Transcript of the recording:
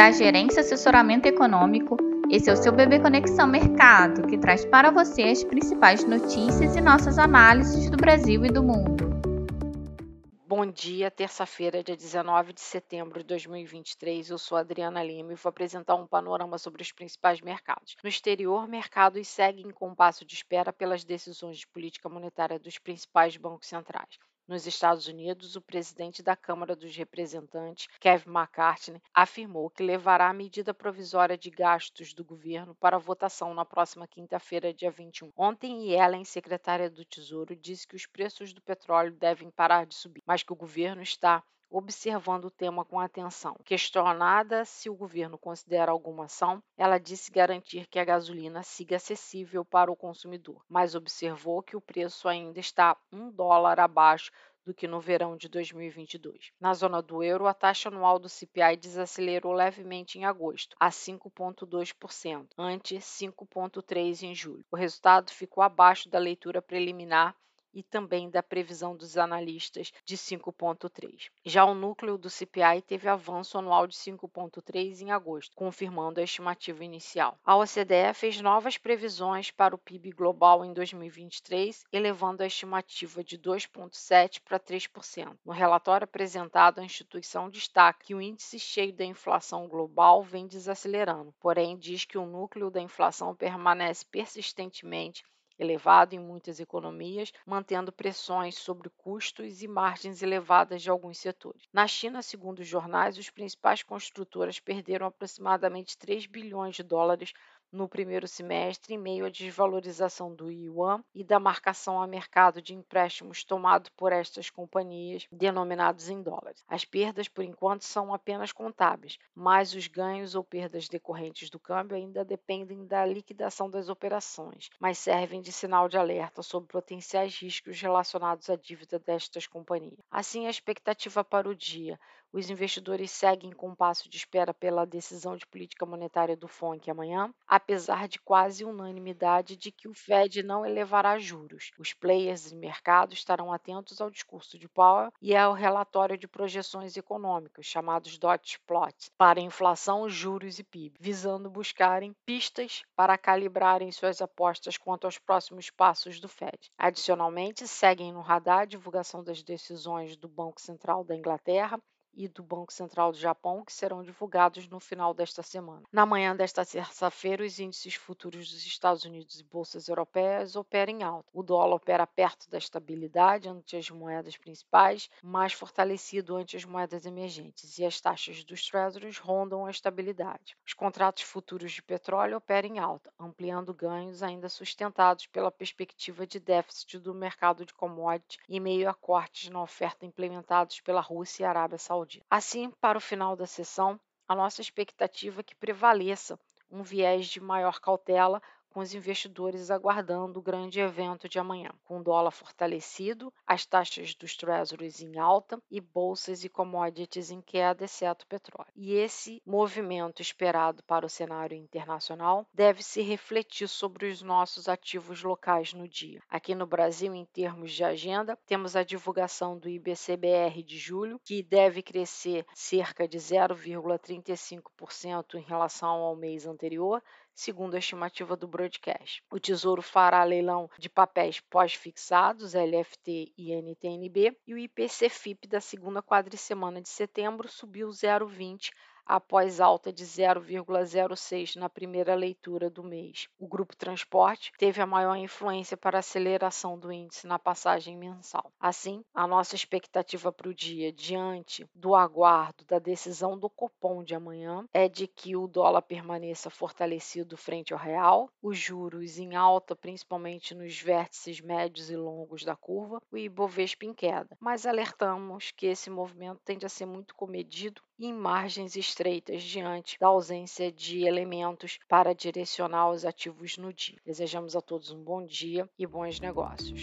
da Gerência Assessoramento Econômico. Esse é o seu Bebê Conexão Mercado, que traz para você as principais notícias e nossas análises do Brasil e do mundo. Bom dia, terça-feira, dia 19 de setembro de 2023. Eu sou Adriana Lima e vou apresentar um panorama sobre os principais mercados. No exterior, mercados seguem com passo de espera pelas decisões de política monetária dos principais bancos centrais. Nos Estados Unidos, o presidente da Câmara dos Representantes, Kevin McCarthy, afirmou que levará a medida provisória de gastos do governo para votação na próxima quinta-feira, dia 21. Ontem, Yellen, secretária do Tesouro, disse que os preços do petróleo devem parar de subir, mas que o governo está observando o tema com atenção. Questionada se o governo considera alguma ação, ela disse garantir que a gasolina siga acessível para o consumidor, mas observou que o preço ainda está um dólar abaixo do que no verão de 2022. Na zona do euro, a taxa anual do CPI desacelerou levemente em agosto, a 5,2%, ante 5,3% em julho. O resultado ficou abaixo da leitura preliminar e também da previsão dos analistas de 5,3. Já o núcleo do CPI teve avanço anual de 5,3 em agosto, confirmando a estimativa inicial. A OCDE fez novas previsões para o PIB global em 2023, elevando a estimativa de 2,7 para 3%. No relatório apresentado, a instituição destaca que o índice cheio da inflação global vem desacelerando, porém diz que o núcleo da inflação permanece persistentemente elevado em muitas economias, mantendo pressões sobre custos e margens elevadas de alguns setores. Na China, segundo os jornais, os principais construtoras perderam aproximadamente 3 bilhões de dólares no primeiro semestre, em meio à desvalorização do yuan e da marcação a mercado de empréstimos tomado por estas companhias denominados em dólares. As perdas, por enquanto, são apenas contábeis, mas os ganhos ou perdas decorrentes do câmbio ainda dependem da liquidação das operações, mas servem de sinal de alerta sobre potenciais riscos relacionados à dívida destas companhias. Assim, a expectativa para o dia os investidores seguem com passo de espera pela decisão de política monetária do FONC amanhã, apesar de quase unanimidade de que o Fed não elevará juros. Os players de mercado estarão atentos ao discurso de Powell e ao relatório de projeções econômicas, chamados dot plots, para inflação, juros e PIB, visando buscarem pistas para calibrarem suas apostas quanto aos próximos passos do Fed. Adicionalmente, seguem no radar a divulgação das decisões do Banco Central da Inglaterra e do Banco Central do Japão, que serão divulgados no final desta semana. Na manhã desta terça-feira, os índices futuros dos Estados Unidos e bolsas europeias operam em alta. O dólar opera perto da estabilidade ante as moedas principais, mais fortalecido ante as moedas emergentes, e as taxas dos treasuries rondam a estabilidade. Os contratos futuros de petróleo operam em alta, ampliando ganhos ainda sustentados pela perspectiva de déficit do mercado de commodities e meio a cortes na oferta implementados pela Rússia e Arábia Saudita saúde. Assim, para o final da sessão, a nossa expectativa é que prevaleça um viés de maior cautela com os investidores aguardando o grande evento de amanhã, com o dólar fortalecido, as taxas dos treasuries em alta e bolsas e commodities em queda, exceto o petróleo. E esse movimento esperado para o cenário internacional deve se refletir sobre os nossos ativos locais no dia. Aqui no Brasil, em termos de agenda, temos a divulgação do IBCBR de julho, que deve crescer cerca de 0,35% em relação ao mês anterior, segundo a estimativa do broadcast. O Tesouro fará leilão de papéis pós-fixados, LFT e NTNB, e o IPC-FIP da segunda quadricemana de setembro subiu 0,20 após alta de 0,06 na primeira leitura do mês. O grupo transporte teve a maior influência para a aceleração do índice na passagem mensal. Assim, a nossa expectativa para o dia, diante do aguardo da decisão do Copom de amanhã, é de que o dólar permaneça fortalecido frente ao real, os juros em alta, principalmente nos vértices médios e longos da curva, o Ibovespa em queda. Mas alertamos que esse movimento tende a ser muito comedido em margens estreitas diante da ausência de elementos para direcionar os ativos no dia. Desejamos a todos um bom dia e bons negócios.